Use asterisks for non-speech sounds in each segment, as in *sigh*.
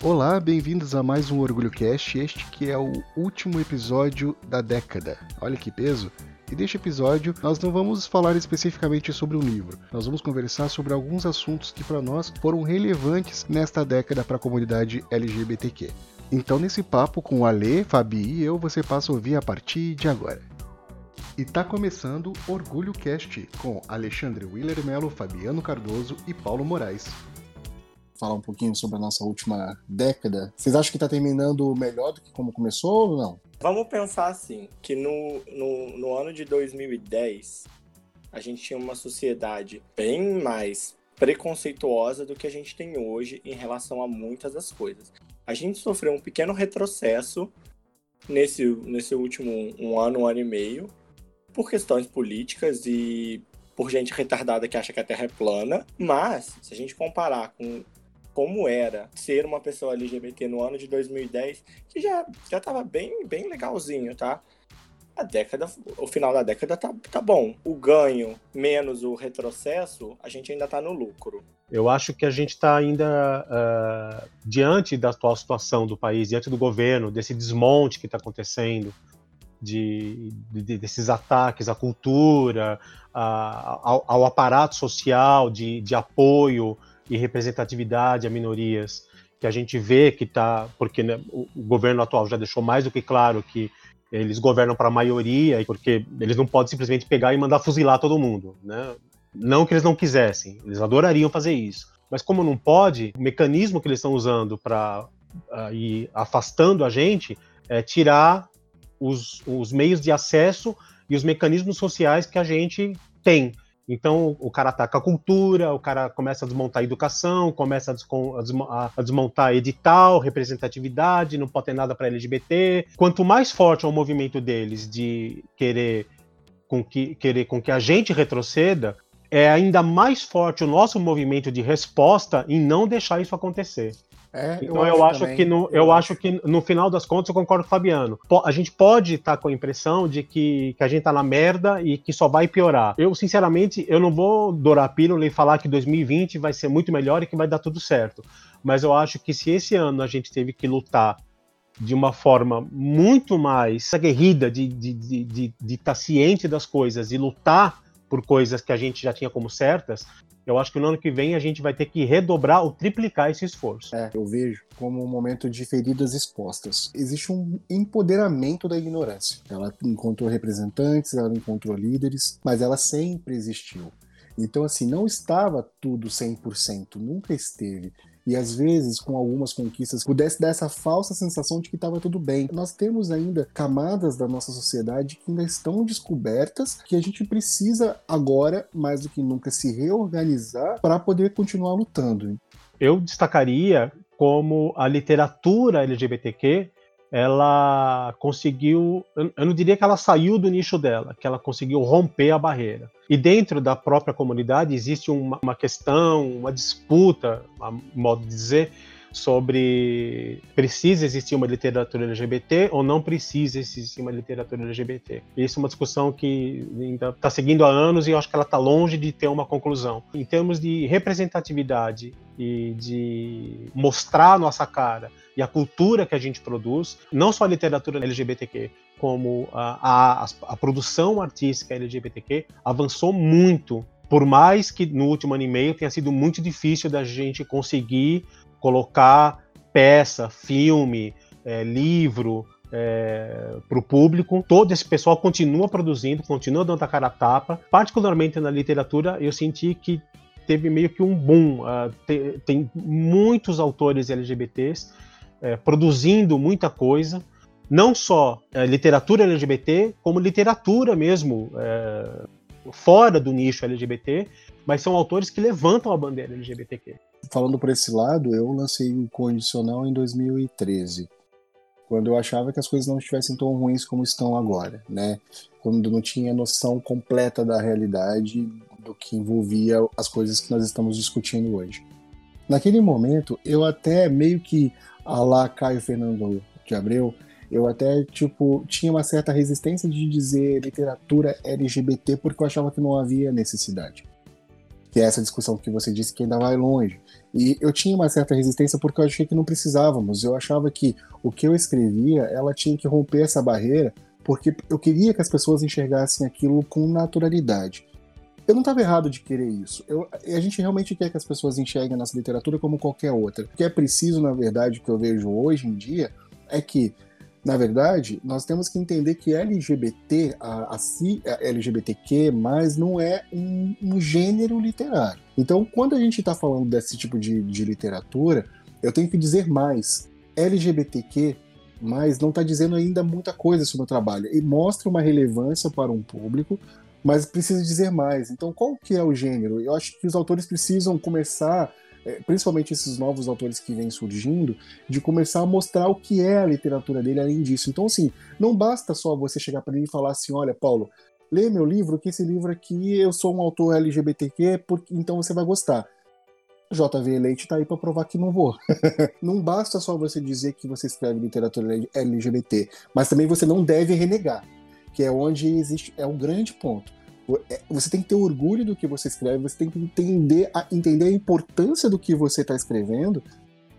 Olá, bem-vindos a mais um Orgulho Cast, este que é o último episódio da década. Olha que peso! E neste episódio, nós não vamos falar especificamente sobre um livro, nós vamos conversar sobre alguns assuntos que para nós foram relevantes nesta década para a comunidade LGBTQ. Então, nesse papo com o Ale, Fabi e eu, você passa a ouvir a partir de agora. E tá começando Orgulho Cast com Alexandre Willer Melo, Fabiano Cardoso e Paulo Moraes falar um pouquinho sobre a nossa última década. Vocês acham que está terminando melhor do que como começou ou não? Vamos pensar assim, que no, no, no ano de 2010 a gente tinha uma sociedade bem mais preconceituosa do que a gente tem hoje em relação a muitas das coisas. A gente sofreu um pequeno retrocesso nesse, nesse último um ano, um ano e meio, por questões políticas e por gente retardada que acha que a Terra é plana. Mas, se a gente comparar com como era ser uma pessoa LGBT no ano de 2010, que já, já tava bem, bem legalzinho, tá? A década, o final da década tá, tá bom. O ganho menos o retrocesso, a gente ainda tá no lucro. Eu acho que a gente está ainda uh, diante da atual situação do país, diante do governo, desse desmonte que está acontecendo, de, de, desses ataques à cultura, a, ao, ao, aparato social de, de apoio e representatividade a minorias, que a gente vê que está, porque né, o, o, governo atual já deixou mais do que claro que eles governam para a maioria, porque eles não podem simplesmente pegar e mandar fuzilar todo mundo, né? Não que eles não quisessem, eles adorariam fazer isso. Mas como não pode, o mecanismo que eles estão usando para uh, ir afastando a gente é tirar os, os meios de acesso e os mecanismos sociais que a gente tem. Então o cara ataca a cultura, o cara começa a desmontar a educação, começa a, a desmontar edital, representatividade, não pode ter nada para LGBT. Quanto mais forte é o movimento deles de querer com que, querer com que a gente retroceda, é ainda mais forte o nosso movimento de resposta em não deixar isso acontecer. É, então eu, eu acho, que no, eu, eu acho, que no final das contas eu concordo com o Fabiano. A gente pode estar tá com a impressão de que, que a gente tá na merda e que só vai piorar. Eu, sinceramente, eu não vou dourar a pílula e falar que 2020 vai ser muito melhor e que vai dar tudo certo. Mas eu acho que se esse ano a gente teve que lutar de uma forma muito mais aguerrida de estar de, de, de, de tá ciente das coisas e lutar por coisas que a gente já tinha como certas, eu acho que no ano que vem a gente vai ter que redobrar ou triplicar esse esforço. É, eu vejo como um momento de feridas expostas. Existe um empoderamento da ignorância. Ela encontrou representantes, ela encontrou líderes, mas ela sempre existiu. Então, assim, não estava tudo 100%, nunca esteve e às vezes com algumas conquistas pudesse dar essa falsa sensação de que estava tudo bem. Nós temos ainda camadas da nossa sociedade que ainda estão descobertas que a gente precisa agora mais do que nunca se reorganizar para poder continuar lutando. Eu destacaria como a literatura LGBTQ ela conseguiu, eu não diria que ela saiu do nicho dela, que ela conseguiu romper a barreira. E dentro da própria comunidade existe uma, uma questão, uma disputa, a modo de dizer, sobre precisa existir uma literatura LGBT ou não precisa existir uma literatura LGBT. Isso é uma discussão que ainda está seguindo há anos e eu acho que ela está longe de ter uma conclusão. Em termos de representatividade e de mostrar nossa cara e a cultura que a gente produz, não só a literatura LGBTQ, como a, a, a produção artística LGBTQ avançou muito por mais que no último ano e meio tenha sido muito difícil da gente conseguir colocar peça, filme, é, livro é, para o público. Todo esse pessoal continua produzindo, continua dando a cara a tapa. Particularmente na literatura, eu senti que teve meio que um boom. Uh, te, tem muitos autores LGBTs é, produzindo muita coisa. Não só é, literatura LGBT, como literatura mesmo, é, fora do nicho LGBT, mas são autores que levantam a bandeira LGBTQ falando por esse lado, eu lancei o condicional em 2013, quando eu achava que as coisas não estivessem tão ruins como estão agora, né? Quando não tinha noção completa da realidade do que envolvia as coisas que nós estamos discutindo hoje. Naquele momento, eu até meio que, a lá Caio Fernando de Abreu, eu até, tipo, tinha uma certa resistência de dizer literatura LGBT porque eu achava que não havia necessidade. que é essa discussão que você disse que ainda vai longe. E eu tinha uma certa resistência porque eu achei que não precisávamos. Eu achava que o que eu escrevia, ela tinha que romper essa barreira, porque eu queria que as pessoas enxergassem aquilo com naturalidade. Eu não estava errado de querer isso. Eu, a gente realmente quer que as pessoas enxerguem a nossa literatura como qualquer outra. O que é preciso, na verdade, que eu vejo hoje em dia, é que na verdade, nós temos que entender que LGBT, a, a, a LGBTQ, não é um, um, gênero literário. Então, quando a gente está falando desse tipo de, de literatura, eu tenho que dizer mais. LGBTQ mas não está dizendo ainda muita coisa sobre o trabalho. E mostra uma relevância para um público, mas precisa dizer mais. Então, qual que é o gênero? Eu acho que os autores precisam começar é, principalmente esses novos autores que vêm surgindo, de começar a mostrar o que é a literatura dele além disso. Então, assim, não basta só você chegar para ele e falar assim: olha, Paulo, lê meu livro, que esse livro aqui eu sou um autor LGBTQ, porque, então você vai gostar. JV Leite está aí para provar que não vou. *laughs* não basta só você dizer que você escreve literatura LGBT, mas também você não deve renegar, que é onde existe é um grande ponto. É, você tem que ter orgulho do que você escreve, você tem que entender a, entender a importância do que você está escrevendo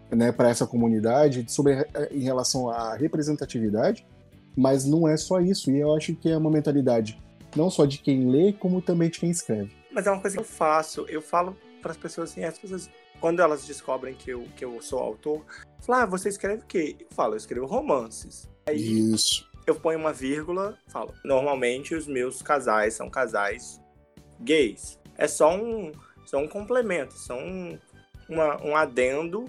né, para essa comunidade sobre, é, em relação à representatividade, mas não é só isso. E eu acho que é uma mentalidade não só de quem lê, como também de quem escreve. Mas é uma coisa que eu faço. Eu falo para as pessoas assim, as pessoas, quando elas descobrem que eu, que eu sou autor, falam, ah, você escreve o quê? Eu falo, eu escrevo romances. Aí, Isso eu ponho uma vírgula, falo. Normalmente os meus casais são casais gays. É só um, só um complemento, só um, uma, um adendo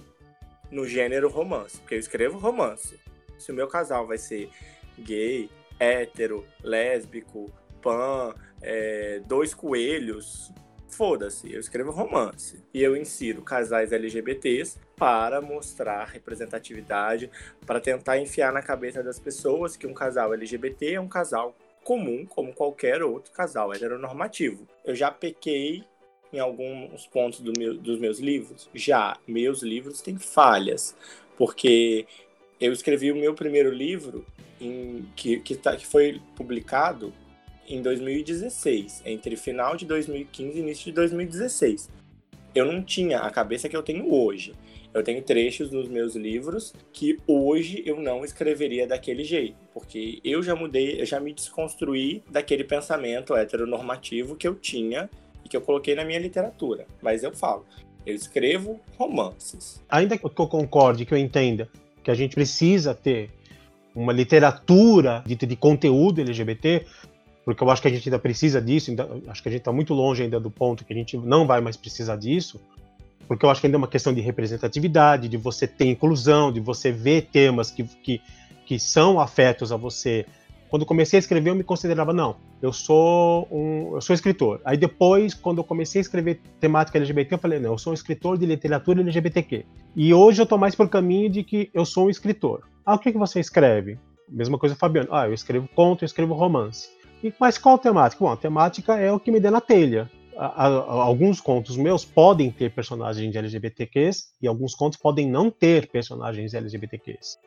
no gênero romance. Porque eu escrevo romance. Se o meu casal vai ser gay, hétero, lésbico, pan, é, dois coelhos, foda-se, eu escrevo romance. E eu insiro casais LGBTs para mostrar representatividade, para tentar enfiar na cabeça das pessoas que um casal LGBT é um casal comum, como qualquer outro casal heteronormativo. Eu já pequei em alguns pontos do meu, dos meus livros? Já. Meus livros têm falhas, porque eu escrevi o meu primeiro livro em, que, que, tá, que foi publicado em 2016, entre final de 2015 e início de 2016. Eu não tinha a cabeça que eu tenho hoje. Eu tenho trechos nos meus livros que hoje eu não escreveria daquele jeito, porque eu já mudei, eu já me desconstruí daquele pensamento heteronormativo que eu tinha e que eu coloquei na minha literatura. Mas eu falo, eu escrevo romances. Ainda que eu concorde, que eu entenda que a gente precisa ter uma literatura dita de conteúdo LGBT, porque eu acho que a gente ainda precisa disso, ainda, acho que a gente está muito longe ainda do ponto que a gente não vai mais precisar disso, porque eu acho que ainda é uma questão de representatividade, de você ter inclusão, de você ver temas que, que, que são afetos a você. Quando comecei a escrever, eu me considerava, não, eu sou um, eu sou escritor. Aí depois, quando eu comecei a escrever temática LGBT, eu falei, não, eu sou um escritor de literatura LGBTQ. E hoje eu estou mais por caminho de que eu sou um escritor. Ah, o que, que você escreve? Mesma coisa, Fabiano. Ah, eu escrevo conto, eu escrevo romance. E, mas qual temática? Bom, a temática é o que me dê na telha. A, a, alguns contos meus podem ter personagens LGBTQs e alguns contos podem não ter personagens LGBTQs.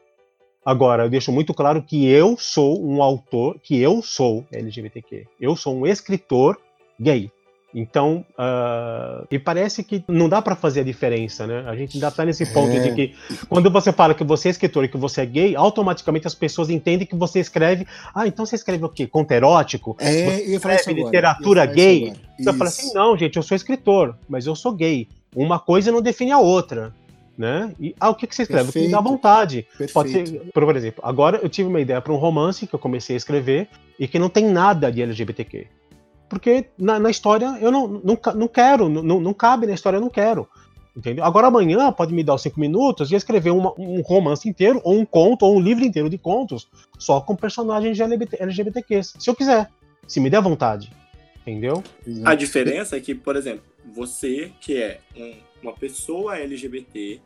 Agora, eu deixo muito claro que eu sou um autor, que eu sou LGBTQ. Eu sou um escritor gay. Então, uh, e parece que não dá para fazer a diferença, né? A gente ainda tá nesse ponto é. de que quando você fala que você é escritor e que você é gay, automaticamente as pessoas entendem que você escreve. Ah, então você escreve o quê? Conto erótico? É, você escreve literatura gay? Você fala assim, não, gente, eu sou escritor, mas eu sou gay. Uma coisa não define a outra. Né? E ah, o que, que você escreve? Perfeito. O que dá vontade. Perfeito. Pode ser, por exemplo, agora eu tive uma ideia para um romance que eu comecei a escrever e que não tem nada de LGBTQ porque na, na história eu não, não, não quero, não, não cabe na história, eu não quero. Entendeu? Agora amanhã pode me dar os cinco minutos e escrever uma, um romance inteiro, ou um conto, ou um livro inteiro de contos, só com personagens LGBT, LGBTQs. Se eu quiser. Se me der vontade. Entendeu? A diferença é que, por exemplo, você que é um, uma pessoa LGBT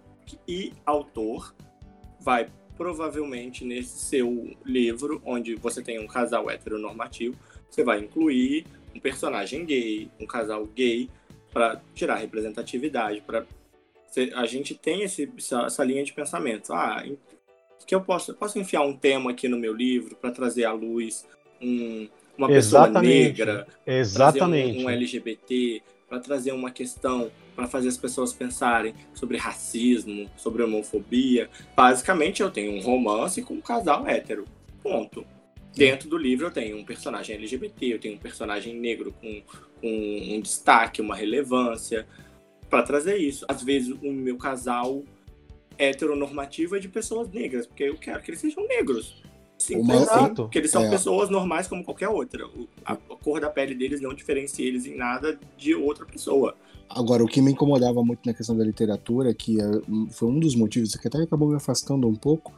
e autor, vai provavelmente nesse seu livro, onde você tem um casal heteronormativo, você vai incluir um personagem gay, um casal gay, para tirar representatividade, para a gente tem esse, essa, linha de pensamento. Ah, que eu posso, eu posso enfiar um tema aqui no meu livro para trazer à luz um, uma pessoa negra, exatamente um, um, LGBT, para trazer uma questão, para fazer as pessoas pensarem sobre racismo, sobre homofobia. Basicamente, eu tenho um romance com um casal hétero. Ponto. Dentro do livro eu tenho um personagem LGBT, eu tenho um personagem negro com, com um destaque, uma relevância, para trazer isso. Às vezes o meu casal heteronormativo é de pessoas negras, porque eu quero que eles sejam negros. Assim, porque eles são é. pessoas normais como qualquer outra. A, cor da pele deles não diferencia eles em nada de outra pessoa. Agora, o que me incomodava muito na questão da literatura, que é, foi um dos motivos que até acabou me afastando um pouco,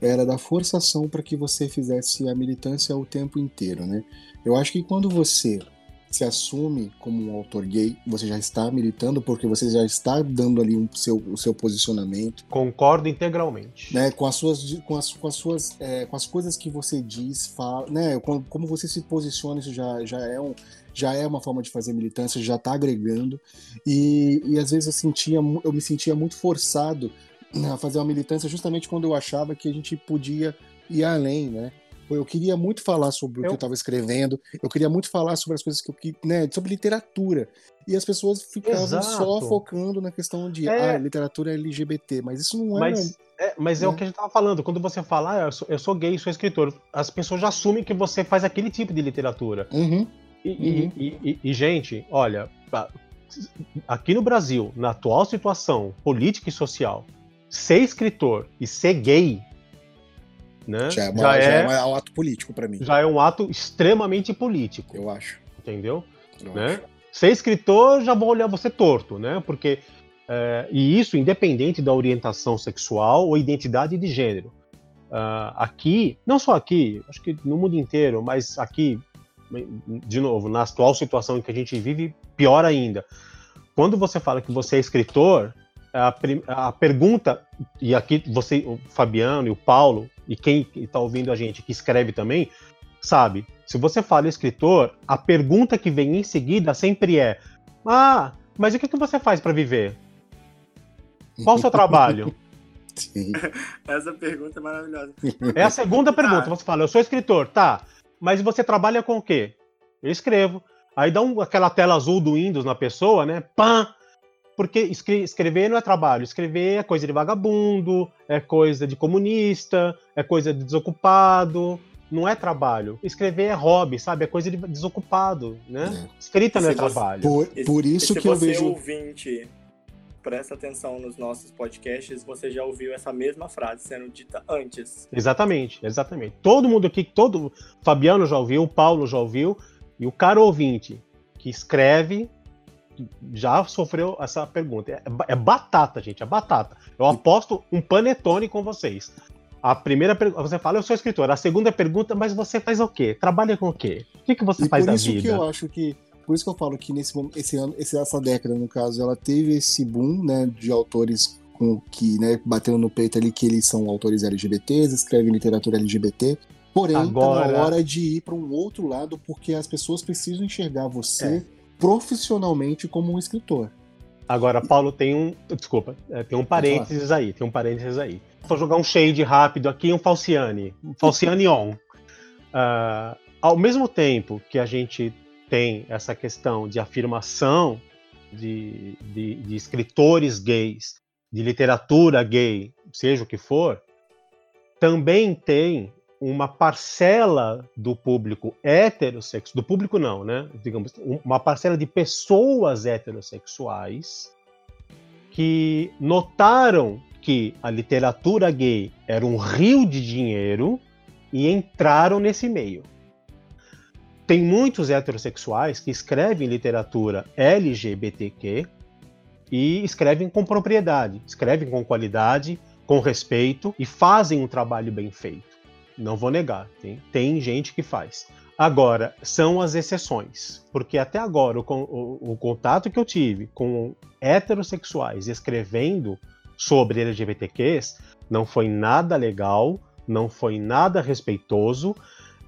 era da forçação para que você fizesse a militância o tempo inteiro, né? Eu acho que quando você se assume como um autor gay, você já está militando porque você já está dando ali um, seu, o seu posicionamento. Concordo integralmente. Né, com as suas, com as, com as suas, é, com as coisas que você diz, fala, né, como, como você se posiciona, isso já, já é um, já é uma forma de fazer militância, já está agregando. E, e às vezes eu sentia, eu me sentia muito forçado a fazer uma militância justamente quando eu achava que a gente podia ir além, né? Eu queria muito falar sobre o eu... que eu estava escrevendo, eu queria muito falar sobre as coisas que eu. Né, sobre literatura. E as pessoas ficavam Exato. só focando na questão de é... ah, literatura LGBT, mas isso não é. Mas, é, mas né? é o né? que a gente estava falando. Quando você fala, ah, eu, sou, eu sou gay, sou escritor, as pessoas já assumem que você faz aquele tipo de literatura. Uhum. E, uhum. E, e, e, gente, olha, aqui no Brasil, na atual situação política e social, ser escritor e ser gay né? Já é, uma, já, já é, é um ato político para mim. Já é um ato extremamente político. Eu acho. Entendeu? Eu né? Acho. Ser escritor, já vou olhar você torto, né? Porque é, e isso independente da orientação sexual ou identidade de gênero. Uh, aqui, não só aqui, acho que no mundo inteiro, mas aqui, de novo, na atual situação em que a gente vive, pior ainda. Quando você fala que você é escritor, a, a pergunta, e aqui você, o Fabiano e o Paulo, e quem está ouvindo a gente que escreve também, sabe, se você fala escritor, a pergunta que vem em seguida sempre é: Ah, mas o que, que você faz para viver? Qual o seu trabalho? *laughs* Sim. Essa pergunta é maravilhosa. *laughs* É a segunda pergunta. Tá. Você fala, eu sou escritor, tá. Mas você trabalha com o quê? Eu escrevo. Aí dá um, aquela tela azul do Windows na pessoa, né? Pã! Porque escrever não é trabalho, escrever é coisa de vagabundo, é coisa de comunista, é coisa de desocupado, não é trabalho. Escrever é hobby, sabe? É coisa de desocupado, né? É. Escrita não é trabalho. Por, por isso que eu vejo. ouvinte presta atenção nos nossos podcasts, você já ouviu essa mesma frase sendo dita antes. Exatamente, exatamente. Todo mundo aqui, todo Fabiano já ouviu, o Paulo já ouviu, e o cara ouvinte que escreve já sofreu essa pergunta. É, é, batata, gente, é batata. Eu aposto um panetone com vocês. A primeira pergunta, você fala, eu sou escritor. A segunda pergunta, mas você faz o quê? Trabalha com o quê? O que, que você e faz da vida? Por isso que eu acho que, por isso que eu falo que nesse esse ano, essa década, no caso, ela teve esse boom, né, de autores com que, né, batendo no peito ali que eles são autores LGBTs, escrevem literatura LGBT. Porém, Agora... tá na hora de ir para um outro lado, porque as pessoas precisam enxergar você é profissionalmente como um escritor. Agora, Paulo, tem um. Desculpa, é, tem um parênteses aí, tem um parênteses aí. Vou jogar um shade rápido aqui, um Falciane. Um *laughs* Falciane on. Uh, ao mesmo tempo que a gente tem essa questão de afirmação de, de, de escritores gays, de literatura gay, seja o que for, também tem uma parcela do público heterossexual, do público não, né? Digamos, uma parcela de pessoas heterossexuais que notaram que a literatura gay era um rio de dinheiro e entraram nesse meio. Tem muitos heterossexuais que escrevem literatura LGBTQ e escrevem com propriedade, escrevem com qualidade, com respeito e fazem um trabalho bem feito. Não vou negar, tem, tem gente que faz. Agora, são as exceções, porque até agora o, o, o contato que eu tive com heterossexuais escrevendo sobre LGBTQs não foi nada legal, não foi nada respeitoso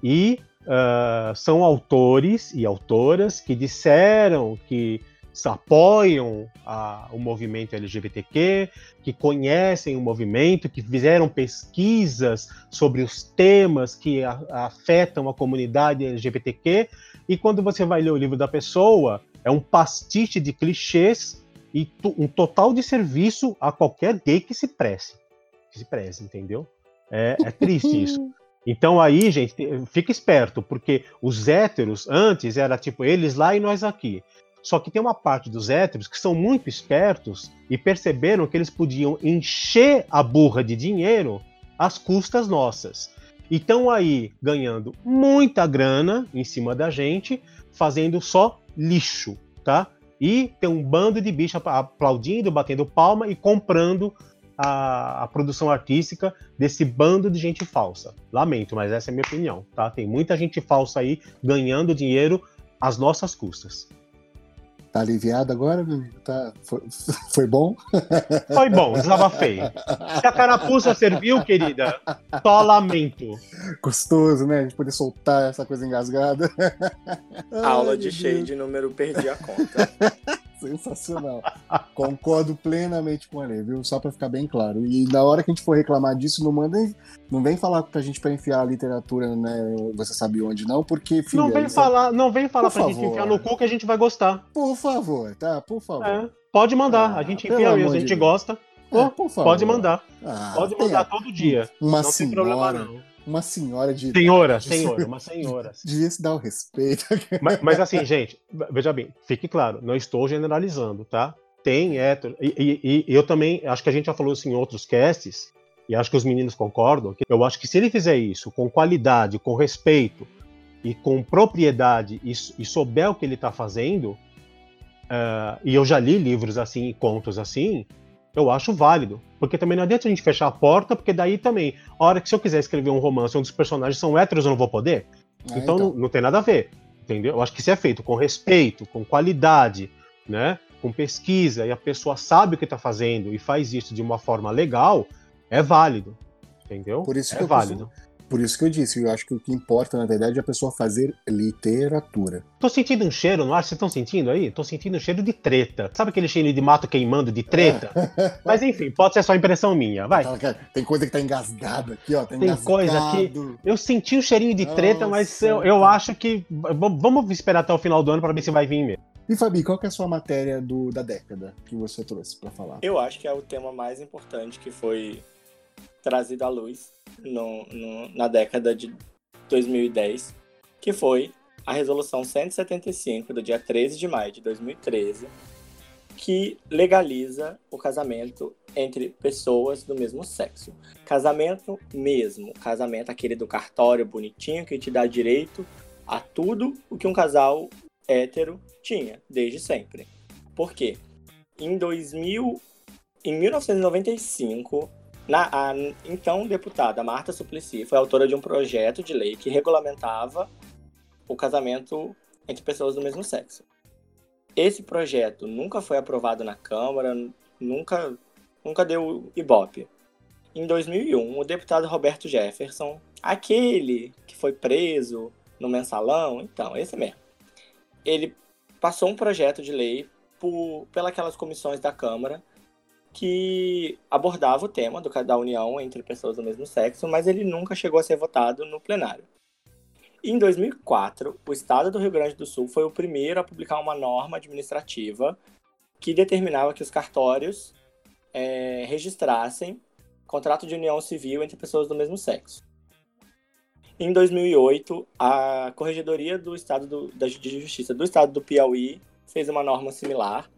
e uh, são autores e autoras que disseram que apoiam a, o movimento LGBTQ, que conhecem o movimento, que fizeram pesquisas sobre os temas que a, afetam a comunidade LGBTQ, e quando você vai ler o livro da pessoa, é um pastiche de clichês e um total de serviço a qualquer gay que se preze. Que se preze, entendeu? É, é triste isso. *laughs* Então aí, gente, fica esperto, porque os héteros antes era tipo eles lá e nós aqui. Só que tem uma parte dos héteros que são muito espertos e perceberam que eles podiam encher a burra de dinheiro às custas nossas. E estão aí ganhando muita grana em cima da gente, fazendo só lixo, tá? E tem um bando de bicho aplaudindo, batendo palma e comprando a, a, produção artística desse bando de gente falsa. Lamento, mas essa é a minha opinião, tá? Tem muita gente falsa aí ganhando dinheiro às nossas custas. Tá aliviado agora, meu amigo? Tá... Foi, *laughs* foi bom? Foi bom, desabafei. Se a carapuça serviu, querida, só lamento. Gostoso, né? A gente poder soltar essa coisa engasgada. Aula Ai, de cheio de número, perdi a conta. *laughs* Sensacional. Concordo plenamente com ele, viu? Só para ficar bem claro. E na hora que a gente for reclamar disso, não mandem, não vem falar pra gente para enfiar a literatura, né? Você sabe onde não, porque filha, não vem isso... falar, não vem falar Por pra favor. gente enfiar no cu que a gente vai gostar. Por favor, tá? Por favor. É, pode mandar, ah, a gente enfia mesmo, a gente gosta. É, por favor. Pode mandar. Ah, pode mandar todo dia. Uma não senhora, tem problema não uma senhora de. Senhora, senhora, uma senhora. Devia se dar o respeito. *laughs* Mas, mas, assim, gente, veja bem, fique claro, não estou generalizando, tá? Tem hétero. E, e, e, eu também, acho que a gente já falou isso em outros casts, e acho que os meninos concordam, que eu acho que se ele fizer isso com qualidade, com respeito e com propriedade e, e souber o que ele está fazendo, uh, e eu já li livros assim, contos assim, eu acho válido. Porque também não adianta a gente fechar a porta, porque daí também, a hora que se eu quiser escrever um romance onde os personagens são héteros, eu não vou poder. Ah, então, então. Não, não, tem nada a ver. Entendeu? Eu acho que se é feito com respeito, com qualidade, né? Com pesquisa, e a pessoa sabe o que está fazendo e faz isso de uma forma legal, é válido. Entendeu? Por isso é válido. Costumo, por isso que eu disse, eu acho que o que importa, na verdade, é a pessoa fazer literatura. Tô sentindo um cheiro, não acho? Vocês estão sentindo aí? Tô sentindo um cheiro de treta. Sabe aquele cheiro de mato queimando de treta? É. *laughs* Mas enfim, pode ser só impressão minha, vai. Tem coisa que tá engasgada aqui, ó. Tá Tem coisa que. Eu senti um cheirinho de treta, Nossa, mas eu, eu acho que. Vamos esperar até o final do ano para ver se vai vir mesmo. E Fabi, qual que é a sua matéria do, da década que você trouxe para falar? Eu acho que é o tema mais importante que foi trazido à luz no, no, na década de 2010, que foi a Resolução 175, do dia 13 de maio de 2013, que legaliza o casamento entre pessoas do mesmo sexo. Casamento mesmo, casamento aquele do cartório bonitinho que te dá direito a tudo o que um casal hétero tinha desde sempre. Por quê? Em 2000, em 1995, na, a, então deputada Marta Suplicy foi autora de um projeto de lei que regulamentava o casamento entre pessoas do mesmo sexo. Esse projeto nunca foi aprovado na Câmara, nunca, nunca deu ibope. Em 2001, o deputado Roberto Jefferson, aquele que foi preso no mensalão, então, esse mesmo, ele passou um projeto de lei por, pelas comissões da Câmara que abordava o tema do, da união entre pessoas do mesmo sexo, mas ele nunca chegou a ser votado no plenário. Em 2004, o Estado do Rio Grande do Sul foi o primeiro a publicar uma norma administrativa que determinava que os cartórios é, registrassem contrato de união civil entre pessoas do mesmo sexo. Em 2008, a Corregedoria do Estado do, da, de Justiça do Estado do Piauí fez uma norma similar,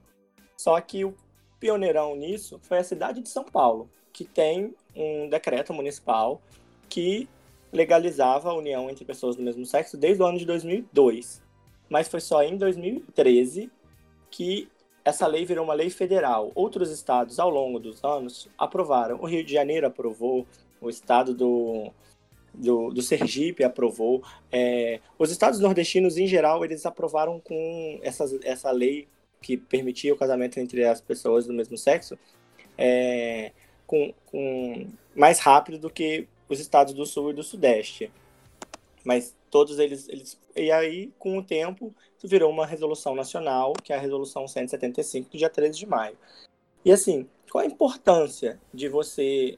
só que o pioneirão nisso foi a cidade de São Paulo, que tem um decreto municipal que legalizava a união entre pessoas do mesmo sexo desde o ano de 2002. Mas foi só em 2013 que essa lei virou uma lei federal. Outros estados, ao longo dos anos, aprovaram. O Rio de Janeiro aprovou, o estado do, do, do Sergipe aprovou. É, os estados nordestinos, em geral, eles aprovaram com essa, essa lei que permitia o casamento entre as pessoas do mesmo sexo é, com, com, mais rápido do que os estados do sul e do sudeste. Mas todos eles, eles. E aí, com o tempo, isso virou uma resolução nacional, que é a Resolução 175, do dia 13 de maio. E assim, qual a importância de você.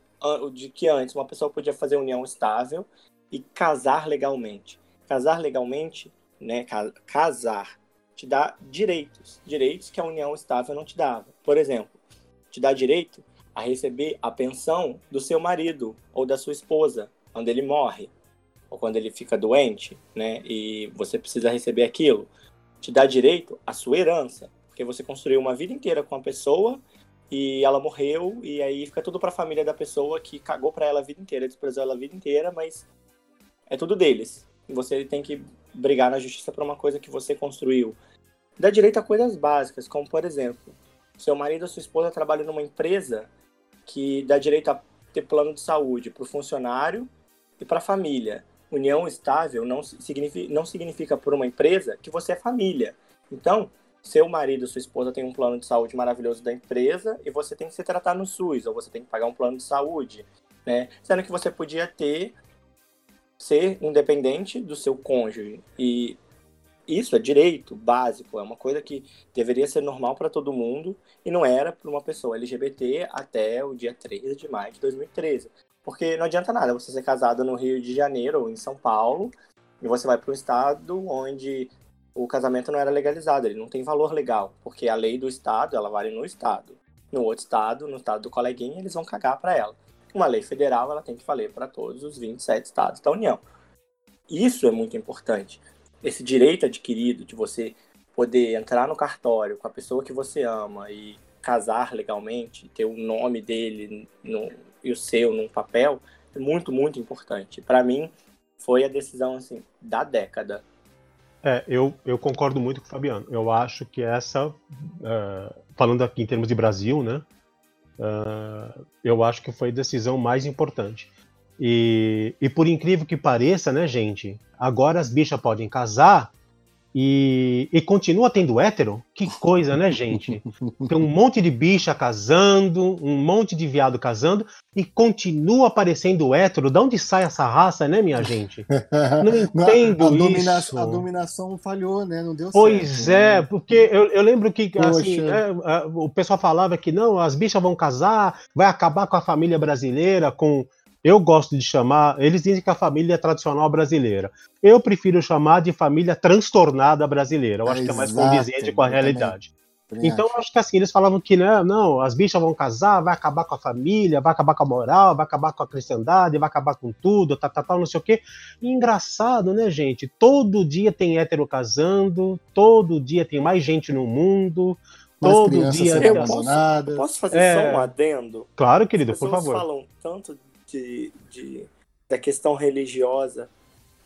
de que antes uma pessoa podia fazer união estável e casar legalmente? Casar legalmente, né? Casar te dá direitos, direitos que a união estável não te dava. Por exemplo, te dá direito a receber a pensão do seu marido ou da sua esposa quando ele morre ou quando ele fica doente, né? E você precisa receber aquilo. Te dá direito à sua herança, porque você construiu uma vida inteira com a pessoa e ela morreu e aí fica tudo para a família da pessoa que cagou para ela a vida inteira, desprezou ela a vida inteira, mas é tudo deles. Você tem que brigar na justiça por uma coisa que você construiu. Dá direito a coisas básicas, como por exemplo, seu marido ou sua esposa trabalham numa empresa que dá direito a ter plano de saúde para o funcionário e para a família. União estável não significa, não significa por uma empresa que você é família. Então, seu marido, sua esposa tem um plano de saúde maravilhoso da empresa e você tem que se tratar no SUS, ou você tem que pagar um plano de saúde, né? Sendo que você podia ter ser independente do seu cônjuge. E isso é direito básico, é uma coisa que deveria ser normal para todo mundo e não era para uma pessoa LGBT até o dia 13 de maio de 2013. Porque não adianta nada você ser casado no Rio de Janeiro ou em São Paulo e você vai para um estado onde o casamento não era legalizado, ele não tem valor legal, porque a lei do estado, ela vale no estado. No outro estado, no estado do coleguinha, eles vão cagar para ela. Uma lei federal, ela tem que valer para todos os 27 estados da União. Isso é muito importante. Esse direito adquirido de você poder entrar no cartório com a pessoa que você ama e casar legalmente, ter o nome dele no, e o seu num papel, é muito, muito importante. Para mim, foi a decisão assim da década é, eu, eu concordo muito com o Fabiano. Eu acho que essa, uh, falando aqui em termos de Brasil, né? Uh, eu acho que foi a decisão mais importante. E, e por incrível que pareça, né, gente? Agora as bichas podem casar e, e, continua tendo hétero? Que coisa, né, gente? *laughs* Tem um monte de bicha casando, um monte de viado casando, e continua aparecendo hétero. De onde sai essa raça, né, minha gente? *laughs* Não entendo a, domina isso. A dominação falhou, né? Não deu pois certo. Pois é, né? porque eu, eu, lembro que assim, é, o pessoal falava que não, as bichas vão casar, vai acabar com a família brasileira, com eu gosto de chamar, eles dizem que a família é tradicional brasileira. Eu prefiro chamar de família transtornada brasileira. Eu acho é que é mais condizente com a realidade. Também, então, acho. acho que assim, eles falavam que né, não, as bichas vão casar, vai acabar com a família, vai acabar com a moral, vai acabar com a cristandade, vai acabar com tudo, tá, tá, tá, não sei o quê. E engraçado, né, gente? Todo dia tem hétero casando, todo dia tem mais gente no mundo, mais todo dia. Eu posso, posso fazer é... só um adendo? Claro, querido, por favor. falam tanto de, de, da questão religiosa.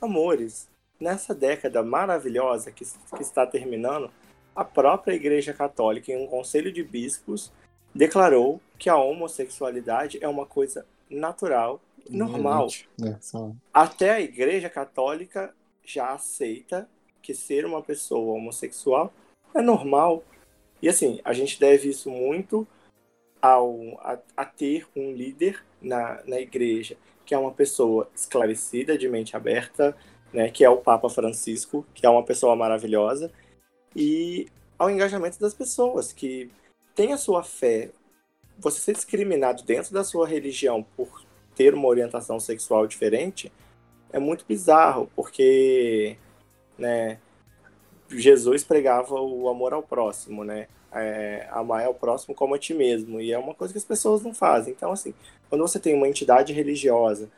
Amores, nessa década maravilhosa que, que está terminando, a própria Igreja Católica, em um conselho de bispos, declarou que a homossexualidade é uma coisa natural, normal. É, Até a Igreja Católica já aceita que ser uma pessoa homossexual é normal. E assim, a gente deve isso muito ao, a, a ter um líder na, na igreja, que é uma pessoa esclarecida, de mente aberta, né, que é o Papa Francisco, que é uma pessoa maravilhosa, e ao engajamento das pessoas, que tem a sua fé. Você ser discriminado dentro da sua religião por ter uma orientação sexual diferente é muito bizarro, porque né, Jesus pregava o amor ao próximo, né? É, amar ao próximo como a ti mesmo. E é uma coisa que as pessoas não fazem. Então, assim, quando você tem uma entidade religiosa,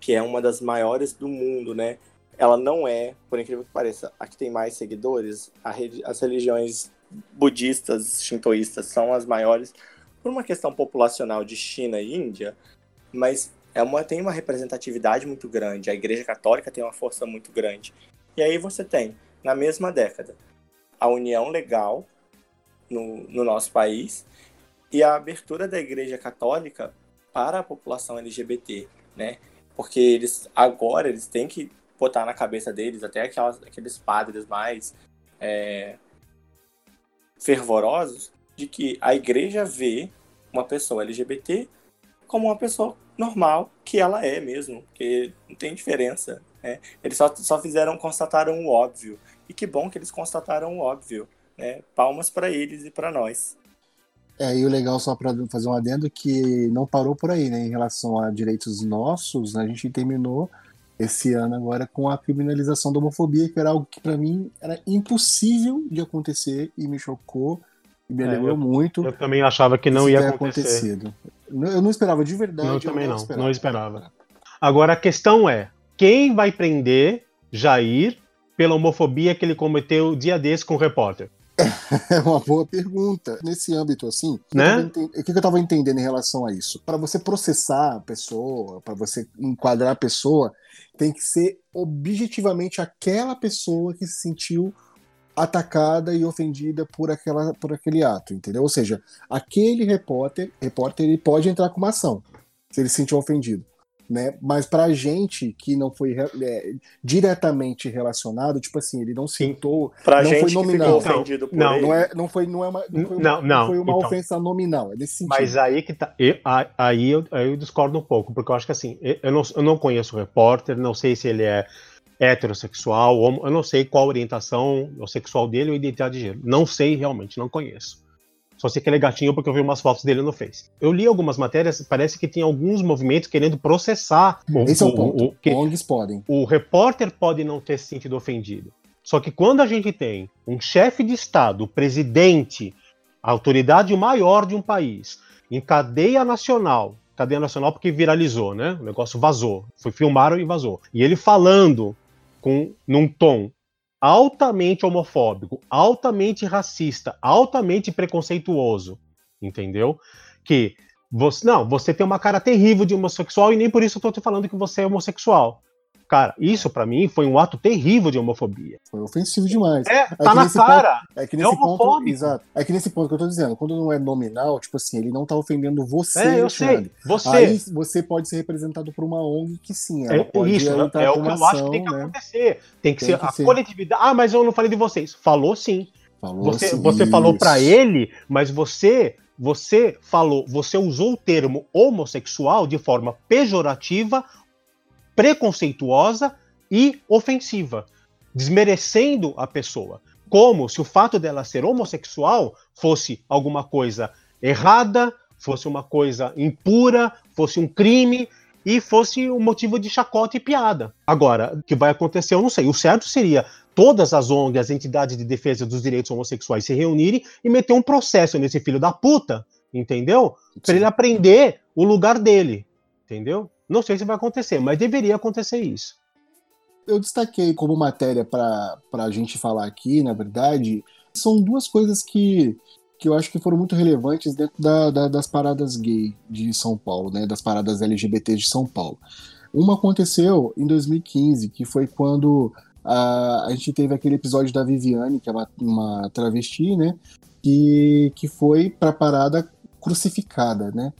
que é uma das maiores do mundo, né? Ela não é, por incrível que pareça, a que tem mais seguidores. as religiões budistas, shintoístas são as maiores por uma questão populacional de China e Índia, mas é uma, tem uma representatividade muito grande. A Igreja Católica tem uma força muito grande. E aí você tem, na mesma década, a união legal no, no nosso país e a abertura da Igreja Católica para a população LGBT, né? Porque eles agora eles têm que botar na cabeça deles, até aquelas, aqueles padres mais é, fervorosos, de que a igreja vê uma pessoa LGBT como uma pessoa normal, que ela é mesmo, que não tem diferença. Né? Eles só, só fizeram, constataram o óbvio. E que bom que eles constataram o óbvio. Né? Palmas para eles e para nós. É, e o legal, só para fazer um adendo, que não parou por aí, né? Em relação a direitos nossos, né, a gente terminou esse ano agora com a criminalização da homofobia, que era algo que para mim era impossível de acontecer e me chocou e me alegrou é, muito. Eu também achava que não ia acontecer. Acontecido. Eu não esperava de verdade. Eu também não, esperava. não esperava. Agora a questão é, quem vai prender Jair pela homofobia que ele cometeu dia desse com o repórter? *laughs* É uma boa pergunta. Nesse âmbito, assim, né? o que eu estava entendendo em relação a isso? Para você processar a pessoa, para você enquadrar a pessoa, tem que ser objetivamente aquela pessoa que se sentiu atacada e ofendida por, aquela, por aquele ato, entendeu? Ou seja, aquele repórter, repórter ele pode entrar com uma ação se ele se sentiu ofendido né? Mas pra gente que não foi é, diretamente relacionado, tipo assim, ele não sentou, pra não gente foi nominal. Que ofendido por não, ele. não é, não foi, não é uma, não foi, não, não, foi uma então, ofensa nominal, é nesse sentido. Mas aí que tá, eu, aí eu, aí eu discordo um pouco, porque eu acho que assim, eu não, eu não conheço o repórter, não sei se ele é heterossexual, eu não sei qual a orientação sexual dele ou identidade de gênero. Não sei realmente, não conheço. Só sei que ele é gatinho porque eu vi umas fotos dele no Face. Eu li algumas matérias, parece que tem alguns movimentos querendo processar. Esse o, é o ponto. O, que, ONGs podem. O repórter pode não ter se sentido ofendido. Só que quando a gente tem um chefe de Estado, presidente, a autoridade maior de um país, em cadeia nacional, cadeia nacional porque viralizou, né? O negócio vazou. Foi filmaram e vazou. E ele falando com num tom altamente homofóbico, altamente racista, altamente preconceituoso, entendeu? Que você não, você tem uma cara terrível de homossexual e nem por isso eu tô te falando que você é homossexual. Cara, isso para mim foi um ato terrível de homofobia. Foi ofensivo demais. É, é tá na cara. Ponto, é que nesse é ponto, exato. É que nesse ponto que eu tô dizendo, quando não é nominal, tipo assim, ele não tá ofendendo você, é, eu sei. Você. Aí você pode ser representado por uma ONG que sim, ela é, pode isso, é o que eu acho que tem que né? acontecer. Tem que tem ser que a ser. coletividade. Ah, mas eu não falei de vocês. Falou sim. Falou você, sim, você falou para ele, mas você você falou, você usou o termo homossexual de forma pejorativa preconceituosa e ofensiva, desmerecendo a pessoa, como se o fato dela ser homossexual fosse alguma coisa errada, fosse uma coisa impura, fosse um crime e fosse um motivo de chacota e piada. Agora, o que vai acontecer, eu não sei. O certo seria todas as ONGs, as entidades de defesa dos direitos homossexuais se reunirem e meter um processo nesse filho da puta, entendeu? Para ele aprender o lugar dele, entendeu? Não sei se vai acontecer, mas deveria acontecer isso. Eu destaquei como matéria para a gente falar aqui, na verdade, são duas coisas que, que eu acho que foram muito relevantes dentro da, da, das paradas gay de São Paulo, né, das paradas LGBT de São Paulo. Uma aconteceu em 2015, que foi quando a, a gente teve aquele episódio da Viviane, que é uma, uma travesti, né, que, que foi para a parada crucificada, né?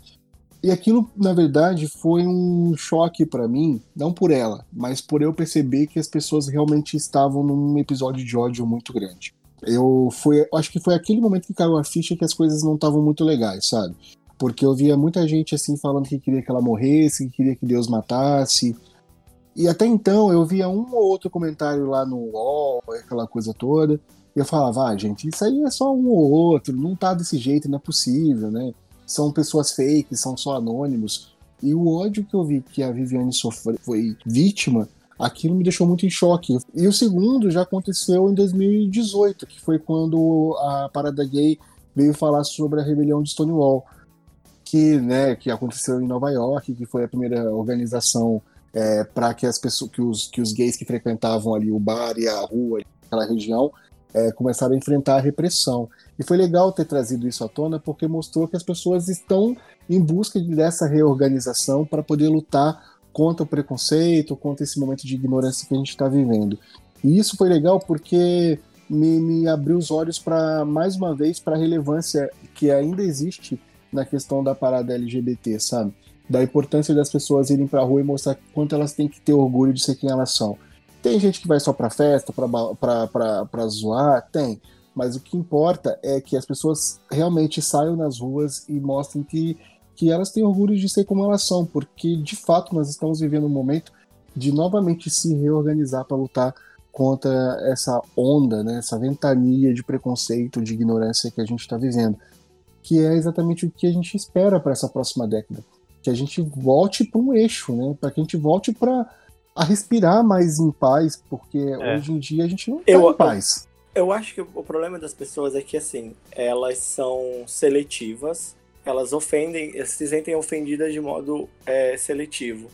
E aquilo, na verdade, foi um choque para mim, não por ela, mas por eu perceber que as pessoas realmente estavam num episódio de ódio muito grande. Eu fui, acho que foi aquele momento que caiu a ficha que as coisas não estavam muito legais, sabe? Porque eu via muita gente assim falando que queria que ela morresse, que queria que Deus matasse. E até então eu via um ou outro comentário lá no UOL, aquela coisa toda. E eu falava, ah, gente, isso aí é só um ou outro, não tá desse jeito, não é possível, né? São pessoas fakes, são só anônimos. E o ódio que eu vi que a Viviane foi vítima, aquilo me deixou muito em choque. E o segundo já aconteceu em 2018, que foi quando a Parada Gay veio falar sobre a rebelião de Stonewall, que, né, que aconteceu em Nova York, que foi a primeira organização é, para que as pessoas, que os, que os gays que frequentavam ali o bar e a rua, aquela região, é, começaram a enfrentar a repressão. E foi legal ter trazido isso à tona porque mostrou que as pessoas estão em busca dessa reorganização para poder lutar contra o preconceito, contra esse momento de ignorância que a gente está vivendo. E isso foi legal porque me, me abriu os olhos para, mais uma vez, para a relevância que ainda existe na questão da parada LGBT, sabe? Da importância das pessoas irem para a rua e mostrar quanto elas têm que ter orgulho de ser quem elas são. Tem gente que vai só para festa, para zoar, tem. Mas o que importa é que as pessoas realmente saiam nas ruas e mostrem que, que elas têm orgulho de ser como elas são, porque de fato nós estamos vivendo um momento de novamente se reorganizar para lutar contra essa onda, né, essa ventania de preconceito, de ignorância que a gente está vivendo, que é exatamente o que a gente espera para essa próxima década, que a gente volte para um eixo, né, para que a gente volte para a respirar mais em paz, porque É. hoje em dia a gente não tá Eu- em paz. Eu acho que o problema das pessoas é que, assim, elas são seletivas, elas ofendem, se sentem ofendidas de modo é, seletivo.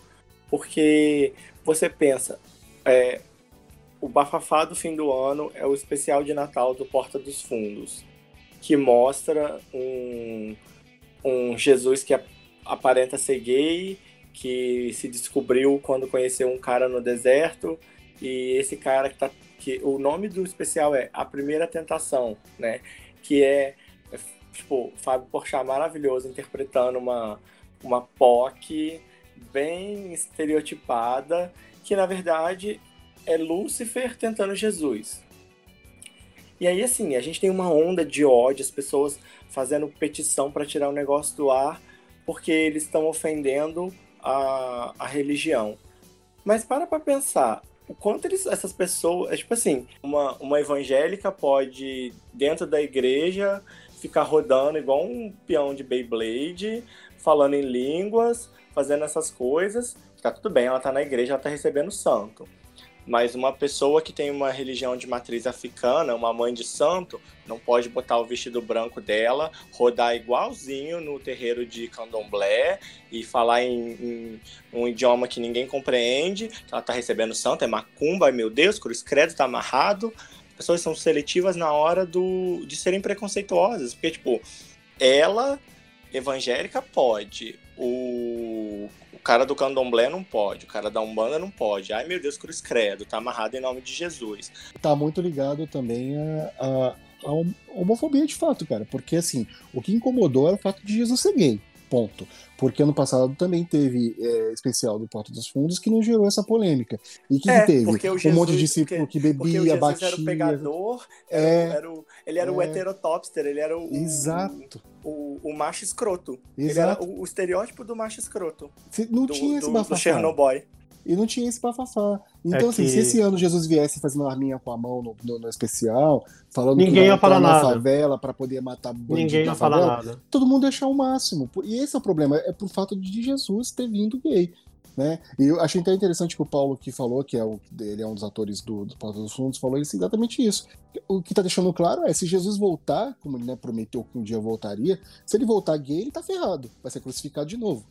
Porque você pensa, é, o bafafá do fim do ano é o especial de Natal do Porta dos Fundos, que mostra um, um Jesus que ap- aparenta ser gay, que se descobriu quando conheceu um cara no deserto, e esse cara que tá que o nome do especial é A Primeira Tentação, né? Que é, é, tipo, Fábio Porchat maravilhoso interpretando uma, uma POC bem estereotipada, que na verdade é Lúcifer tentando Jesus. E aí, assim, a gente tem uma onda de ódio, as pessoas fazendo petição para tirar o negócio do ar, porque eles estão ofendendo a, a religião. Mas para pra pensar, o quanto eles, essas pessoas. É tipo assim, uma, uma evangélica pode, dentro da igreja, ficar rodando igual um peão de Beyblade, falando em línguas, fazendo essas coisas. Tá tudo bem, ela tá na igreja, ela tá recebendo santo. Mas uma pessoa que tem uma religião de matriz africana, uma mãe de santo, não pode botar o vestido branco dela, rodar igualzinho no terreiro de candomblé e falar em, em um idioma que ninguém compreende. Ela tá recebendo santo, é macumba, meu Deus, cruz credo tá amarrado. As pessoas são seletivas na hora do, de serem preconceituosas. Porque, tipo, ela, evangélica, pode. O cara do candomblé não pode. O cara da Umbanda não pode. Ai meu Deus, cruz credo, tá amarrado em nome de Jesus. Tá muito ligado também a, a, a hom- homofobia de fato, cara. Porque assim, o que incomodou era o fato de Jesus ser gay. Ponto. Porque ano passado também teve é, especial do Porta dos Fundos que não gerou essa polêmica. E que, É, que teve? porque o um Jesus- monte de discípulo porque- que Porque o bebia, Jesus era o batia. pegador, era, É. era o, ele era o É. heterotopster, ele era o, Exato. o, o macho escroto. Ele era Exato. o, o estereótipo do macho escroto. Se- Não do, tinha esse do, do. Chernobyl. E não tinha esse bafafá. Então, É assim, que- se esse ano Jesus viesse fazendo arminha com a mão no, no- no especial, falando Ninguém que ia falar na nada. favela pra poder matar Ninguém ia falar favela, nada. todo mundo ia achar o máximo. E esse é o problema, é por fato de Jesus ter vindo gay. Né? E eu achei até interessante que o Paulo que falou, que é o, ele é um dos atores do, do Porta dos Fundos, falou exatamente isso. O que tá deixando claro é, se Jesus voltar, como ele né, prometeu que um dia voltaria, se ele voltar gay, ele tá ferrado. Vai ser crucificado de novo.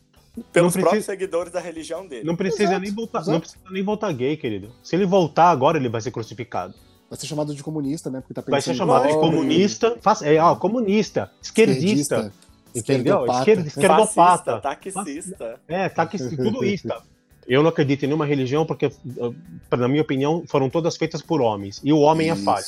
Pelos precisa- próprios seguidores da religião dele. Não precisa Exato, nem voltar, exato. não precisa nem voltar gay, querido. Se ele voltar agora, ele vai ser crucificado. Vai ser chamado de comunista, né? Porque tá Vai ser chamado de comunista, faz- é, ó, comunista, esquerdista, entendeu? esquerdopata. Esquerdopata. Fascista, taxista. É, que tudo isso. Eu não acredito em nenhuma religião porque, pra- na minha opinião, foram todas feitas por homens. E o homem é Isso, falho.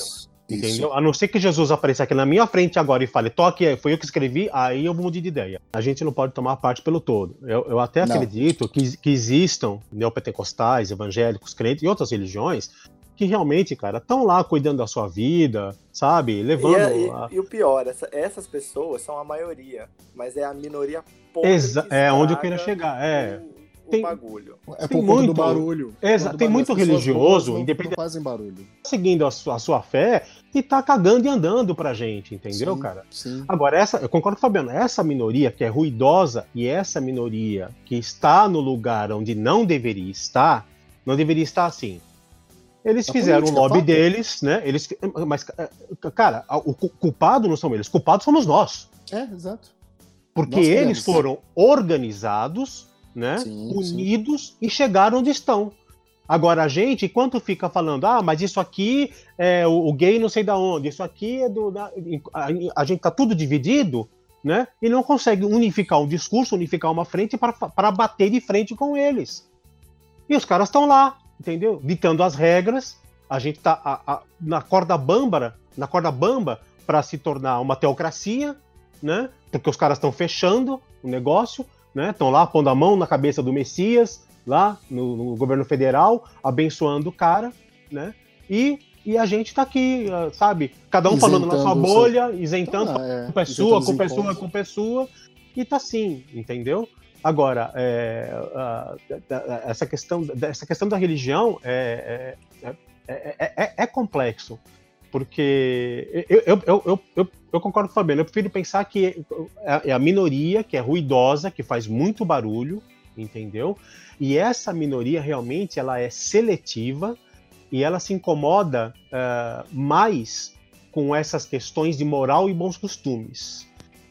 Isso. Entendeu? A não ser que Jesus apareça aqui na minha frente agora e fale, toque, foi eu que escrevi, aí eu mudar de ideia. A gente não pode tomar parte pelo todo. Eu, eu até Não. acredito que, que existam neopentecostais, evangélicos, crentes e outras religiões que realmente, cara, estão lá cuidando da sua vida, sabe? E, Levando. é- e- a- e o pior, essa- essas pessoas são a maioria, mas é a minoria pouca. Que é onde eu queria chegar. É. O, o Tem- bagulho. É Tem por conta muito- do barulho. Exa- Quando tem barulho, muito religioso, não- independente- Não fazem barulho. seguindo a sua, a sua fé e tá cagando e andando pra gente, entendeu, Sim, cara? Sim. Agora, essa, eu concordo com o Fabiano, essa minoria que é ruidosa e essa minoria que está no lugar onde não deveria estar, não deveria estar assim. Eles A fizeram o lobby fato. deles, né? Eles, mas, eh, cara, o cu- culpado não são eles, culpados somos nós. É, exato. Porque Nós eles foram organizados, né? Sim, unidos e chegaram onde estão. Agora a gente, enquanto fica falando, ah, mas isso aqui é o, o gay não sei da onde, isso aqui é do. da-" a, a gente tá tudo dividido, né? E não consegue unificar um discurso, unificar uma frente para bater de frente com eles. E os caras estão lá, entendeu? Ditando as regras. A gente tá a- a- na corda bâmbara, na corda bamba para se tornar uma teocracia, né? Porque os caras estão fechando o negócio, né? Estão lá pondo a mão na cabeça do Messias, lá no, no governo federal, abençoando o cara, né? E, e a gente tá aqui, ah, sabe? Cada um falando na sua Isentando bolha, isentando, Então, é, a culpa é sua, a isentando culpa é sua, a culpa é sua, e tá assim, entendeu? Agora, é, ah, da- da- essa, questão, da- essa questão da religião é, é, é, é- é- é complexo, porque eu, eu, eu, eu, eu, concordo com o Fabiano, eu prefiro pensar que é, é a minoria, que é ruidosa, que faz muito barulho, entendeu? E essa minoria realmente ela é seletiva e ela se incomoda uh, mais com essas questões de moral e bons costumes,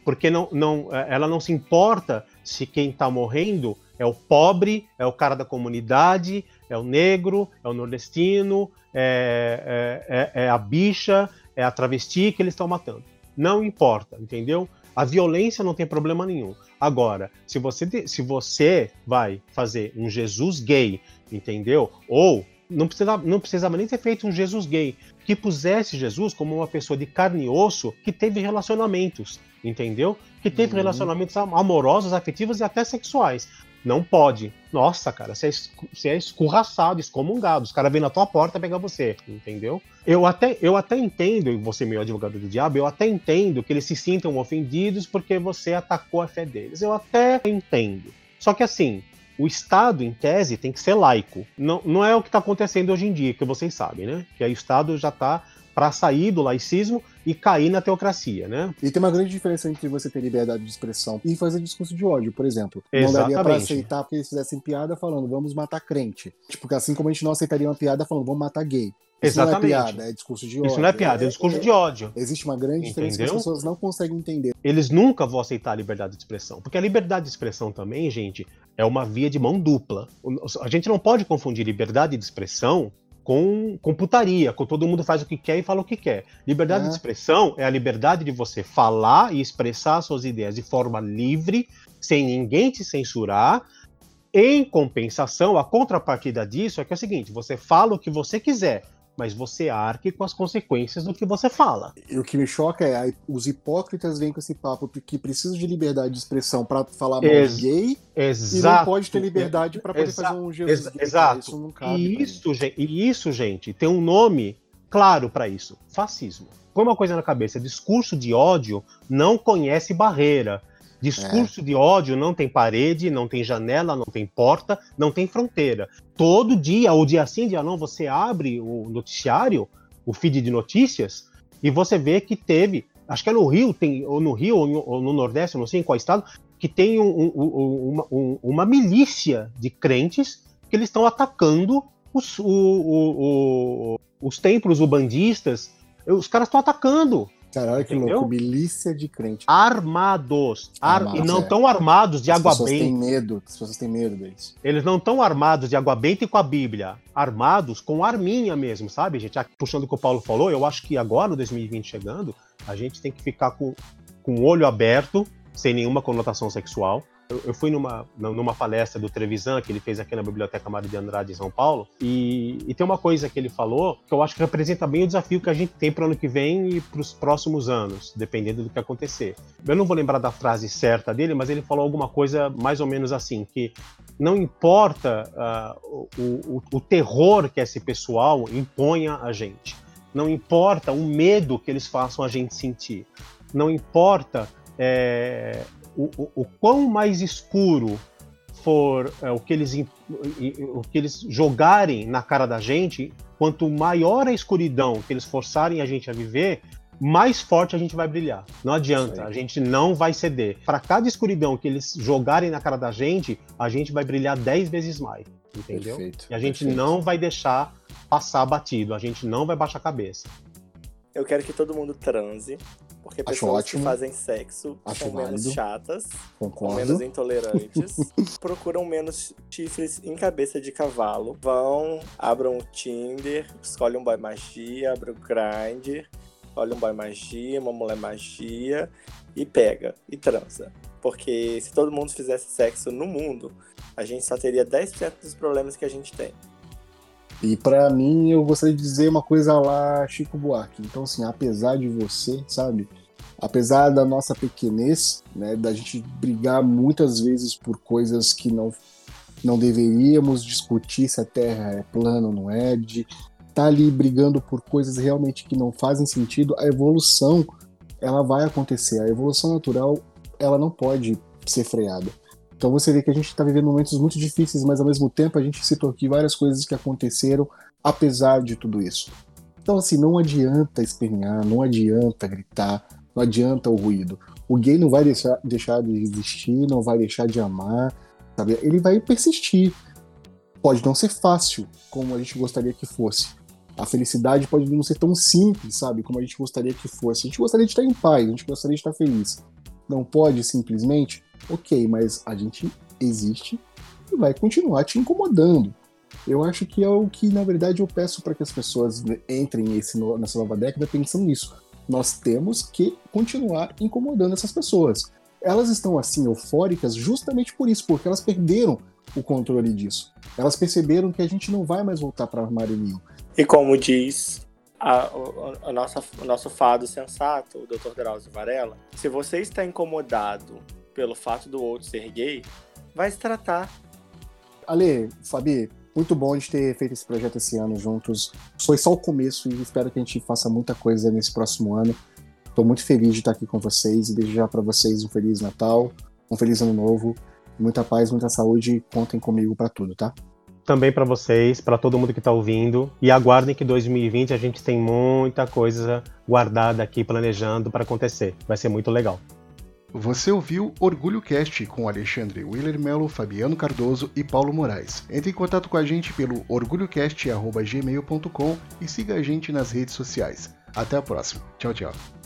porque não, não, eh, ela não se importa se quem está morrendo é o pobre, é o cara da comunidade, é o negro, é o nordestino, é, é, é, é a bicha, é a travesti que eles estão matando. Não importa, entendeu? A violência não tem problema nenhum. Agora, se você, se você vai fazer um Jesus gay, entendeu? Ou não precisava, não precisava nem ter feito um Jesus gay, que pusesse Jesus como uma pessoa de carne e osso que teve relacionamentos, entendeu? Que teve uhum. relacionamentos amorosos, afetivos e até sexuais. Não pode. Nossa, cara, você é, você é escorraçado, excomungado. Os caras vêm na tua porta pegar você, entendeu? Eu até, eu até entendo, e você meu advogado do diabo, eu até entendo que eles se sintam ofendidos porque você atacou a fé deles. Eu até entendo. Só que assim, o Estado, em tese, tem que ser laico. Não, não é o que está acontecendo hoje em dia, que vocês sabem, né? Que o Estado já está para sair do laicismo e cair na teocracia, né? E tem uma grande diferença entre você ter liberdade de expressão e fazer discurso de ódio, por exemplo. Exatamente. Não daria para aceitar porque eles fizessem piada falando vamos matar crente. Tipo, assim como a gente não aceitaria uma piada falando vamos matar gay. Isso Exatamente. não é piada, é discurso de ódio. Isso não é piada, é, é discurso é, de ódio. Existe uma grande diferença Entendeu? que as pessoas não conseguem entender. Eles nunca vão aceitar a liberdade de expressão. Porque a liberdade de expressão também, gente, é uma via de mão dupla. A gente não pode confundir liberdade de expressão com, com putaria, com todo mundo faz o que quer e fala o que quer. Liberdade é. de expressão é a liberdade de você falar e expressar suas ideias de forma livre, sem ninguém te censurar. Em compensação, a contrapartida disso é que é o seguinte: você fala o que você quiser, mas você arque com as consequências do que você fala. E o que me choca é os hipócritas vêm com esse papo que precisam de liberdade de expressão para falar mal Ex gay exato. e não pode ter liberdade para poder Exa fazer um Jesus Ex gay. Exato. Isso não cabe e isso, gente, e isso, gente, tem um nome claro para isso: fascismo. Põe uma coisa na cabeça: discurso de ódio não conhece barreira. Discurso é. de ódio não tem parede, não tem janela, não tem porta, não tem fronteira. Todo dia, ou dia sim, dia não, você abre o noticiário, o feed de notícias, e você vê que teve, acho que é no Rio, tem, ou no Rio, ou no, ou no Nordeste, não sei em qual estado, que tem um, um, uma, uma, milícia de crentes que eles estão atacando os, o, os templos ubandistas. Os caras estão atacando Cara, olha que Entendeu? louco, milícia de crente. Armados. Ar... Armados e não estão é. armados de as água benta. As pessoas têm medo, as pessoas têm medo deles. Eles não estão armados de água benta e com a Bíblia. Armados com arminha mesmo, sabe, gente? Puxando o que o Paulo falou, eu acho que agora, no 2020 chegando, a gente tem que ficar com, com o olho aberto, sem nenhuma conotação sexual eu, eu, fui numa, numa palestra do Trevisan que ele fez aqui na Biblioteca Mário de Andrade em São Paulo, e, e, tem uma coisa que ele falou que eu acho que representa bem o desafio que a gente tem para o ano que vem e para os próximos anos, dependendo do que acontecer. Eu não vou lembrar da frase certa dele, mas ele falou alguma coisa mais ou menos assim, que não importa uh, o, o, o terror que esse pessoal imponha a gente, não importa o medo que eles façam a gente sentir, não importa é, o, o, o quão mais escuro for é, o, que eles, o que eles jogarem na cara da gente, quanto maior a escuridão que eles forçarem a gente a viver, mais forte a gente vai brilhar. Não adianta, a gente não vai ceder. Para cada escuridão que eles jogarem na cara da gente, a gente vai brilhar dez vezes mais. Entendeu? Perfeito, e a gente perfeito. não vai deixar passar batido, a gente não vai baixar a cabeça. Eu quero que todo mundo transe, porque Acho pessoas ótimo. que fazem sexo Acho são válido. menos chatas, Concordo. menos intolerantes, *laughs* procuram menos chifres em cabeça de cavalo, vão, abram o Tinder, escolhem um boy magia, abrem o Grindr, olha um boy magia, uma mulher magia e pega e transa. Porque se todo mundo fizesse sexo no mundo, a gente só teria 10% dos problemas que a gente tem. E para mim, eu gostaria de dizer uma coisa lá, Chico Buarque. Então, assim, apesar de você, sabe? Apesar da nossa pequenez, né, da gente brigar muitas vezes por coisas que não, não deveríamos discutir se a Terra é plana ou não é, de tá ali brigando por coisas realmente que não fazem sentido, a evolução ela vai acontecer. A evolução natural ela não pode ser freada. Então você vê que a gente está vivendo momentos muito difíceis, mas ao mesmo tempo a gente citou aqui várias coisas que aconteceram apesar de tudo isso. Então, assim, não adianta espernear, não adianta gritar, não adianta o ruído. O gay não vai deixar, deixar de existir, não vai deixar de amar, sabe? Ele vai persistir. Pode não ser fácil, como a gente gostaria que fosse. A felicidade pode não ser tão simples, sabe? Como a gente gostaria que fosse. A gente gostaria de estar em paz, a gente gostaria de estar feliz. Não pode simplesmente? Ok, mas a gente existe e vai continuar te incomodando. Eu acho que é o que, na verdade, eu peço para que as pessoas entrem nesse, nessa nova década pensando nisso. Nós temos que continuar incomodando essas pessoas. Elas estão assim eufóricas justamente por isso, porque elas perderam o controle disso. Elas perceberam que a gente não vai mais voltar para armário E como diz a, nossa, o nosso fado sensato, o Dr. Drauzio Varela, se você está incomodado pelo fato do outro ser gay, vai se tratar. Ale, Fabi, muito bom de ter feito esse projeto esse ano juntos. Foi só o começo e espero que a gente faça muita coisa nesse próximo ano. Estou muito feliz de estar aqui com vocês e desejar para vocês um feliz Natal, um feliz Ano Novo, muita paz, muita saúde. Contem comigo para tudo, tá? Também para vocês, para todo mundo que está ouvindo. E aguardem que 2020 a gente tem muita coisa guardada aqui planejando para acontecer. Vai ser muito legal. Você ouviu Orgulho Cast com Alexandre Willer Melo, Fabiano Cardoso e Paulo Moraes. Entre em contato com a gente pelo orgulhocast.gmail.com e siga a gente nas redes sociais. Até a próxima. Tchau, tchau.